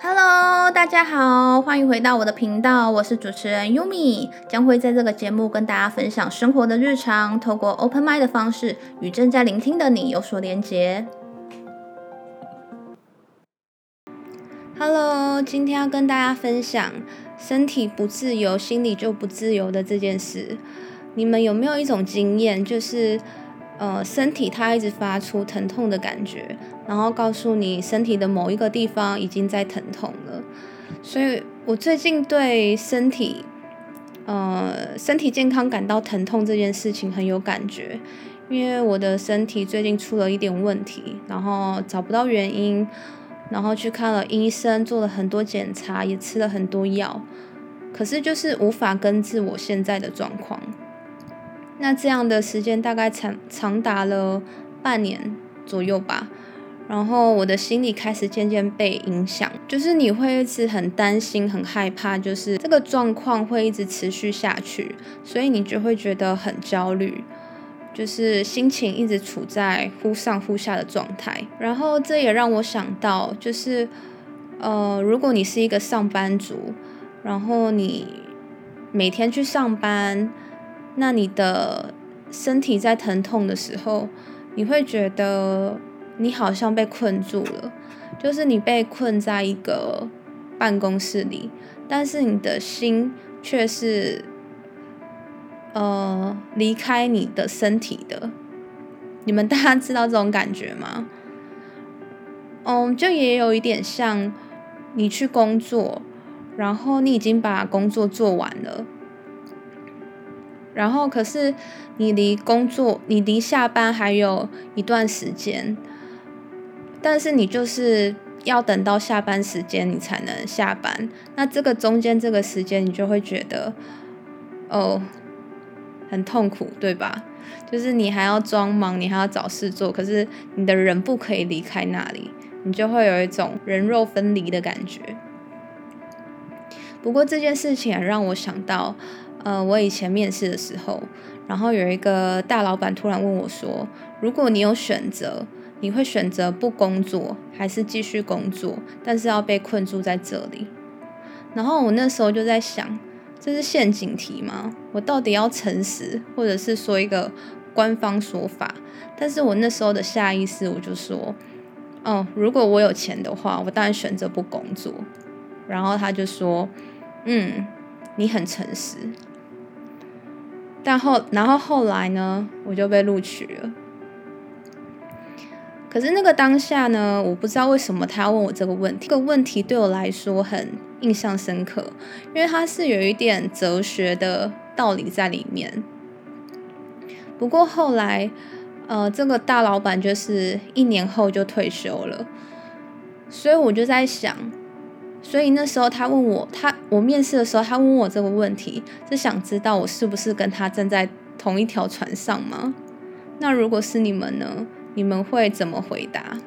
Hello，大家好，欢迎回到我的频道，我是主持人 Yumi，将会在这个节目跟大家分享生活的日常，透过 Open Mind 的方式与正在聆听的你有所连接。Hello，今天要跟大家分享身体不自由，心里就不自由的这件事。你们有没有一种经验，就是呃，身体它一直发出疼痛的感觉？然后告诉你身体的某一个地方已经在疼痛了，所以我最近对身体，呃，身体健康感到疼痛这件事情很有感觉，因为我的身体最近出了一点问题，然后找不到原因，然后去看了医生，做了很多检查，也吃了很多药，可是就是无法根治我现在的状况。那这样的时间大概长长达了半年左右吧。然后我的心里开始渐渐被影响，就是你会一直很担心、很害怕，就是这个状况会一直持续下去，所以你就会觉得很焦虑，就是心情一直处在忽上忽下的状态。然后这也让我想到，就是呃，如果你是一个上班族，然后你每天去上班，那你的身体在疼痛的时候，你会觉得。你好像被困住了，就是你被困在一个办公室里，但是你的心却是呃离开你的身体的。你们大家知道这种感觉吗？嗯，就也有一点像你去工作，然后你已经把工作做完了，然后可是你离工作，你离下班还有一段时间。但是你就是要等到下班时间，你才能下班。那这个中间这个时间，你就会觉得，哦，很痛苦，对吧？就是你还要装忙，你还要找事做，可是你的人不可以离开那里，你就会有一种人肉分离的感觉。不过这件事情也让我想到，呃，我以前面试的时候，然后有一个大老板突然问我说：“如果你有选择。”你会选择不工作，还是继续工作？但是要被困住在这里。然后我那时候就在想，这是陷阱题吗？我到底要诚实，或者是说一个官方说法？但是我那时候的下意识我就说，哦，如果我有钱的话，我当然选择不工作。然后他就说，嗯，你很诚实。但后，然后后来呢，我就被录取了。可是那个当下呢，我不知道为什么他要问我这个问题。这个问题对我来说很印象深刻，因为它是有一点哲学的道理在里面。不过后来，呃，这个大老板就是一年后就退休了，所以我就在想，所以那时候他问我，他我面试的时候他问我这个问题，是想知道我是不是跟他站在同一条船上吗？那如果是你们呢？你们会怎么回答？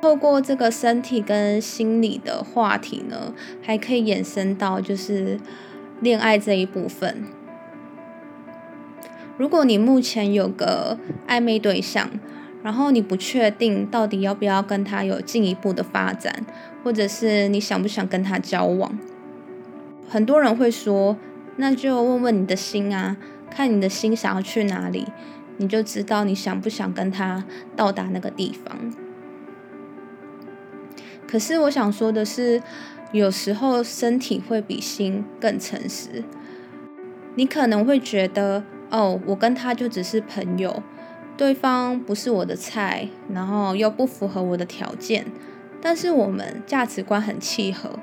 透过这个身体跟心理的话题呢，还可以延伸到就是恋爱这一部分。如果你目前有个暧昧对象，然后你不确定到底要不要跟他有进一步的发展，或者是你想不想跟他交往，很多人会说，那就问问你的心啊，看你的心想要去哪里。你就知道你想不想跟他到达那个地方。可是我想说的是，有时候身体会比心更诚实。你可能会觉得，哦，我跟他就只是朋友，对方不是我的菜，然后又不符合我的条件，但是我们价值观很契合。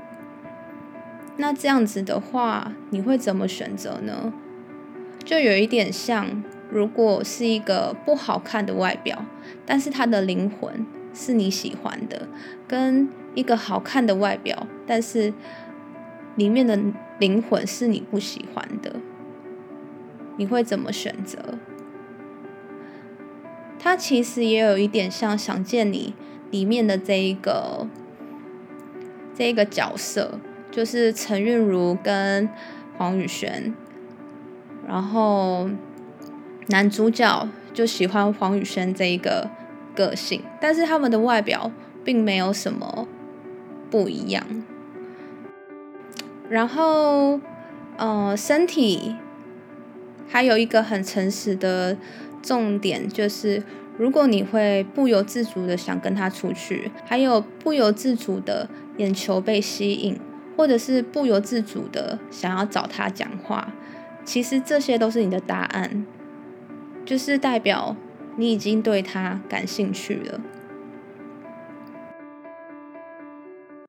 那这样子的话，你会怎么选择呢？就有一点像。如果是一个不好看的外表，但是他的灵魂是你喜欢的，跟一个好看的外表，但是里面的灵魂是你不喜欢的，你会怎么选择？他其实也有一点像想见你里面的这一个这一个角色，就是陈韵如跟黄宇轩，然后。男主角就喜欢黄宇轩这一个个性，但是他们的外表并没有什么不一样。然后，呃，身体还有一个很诚实的重点，就是如果你会不由自主的想跟他出去，还有不由自主的眼球被吸引，或者是不由自主的想要找他讲话，其实这些都是你的答案，就是代表你已经对他感兴趣了。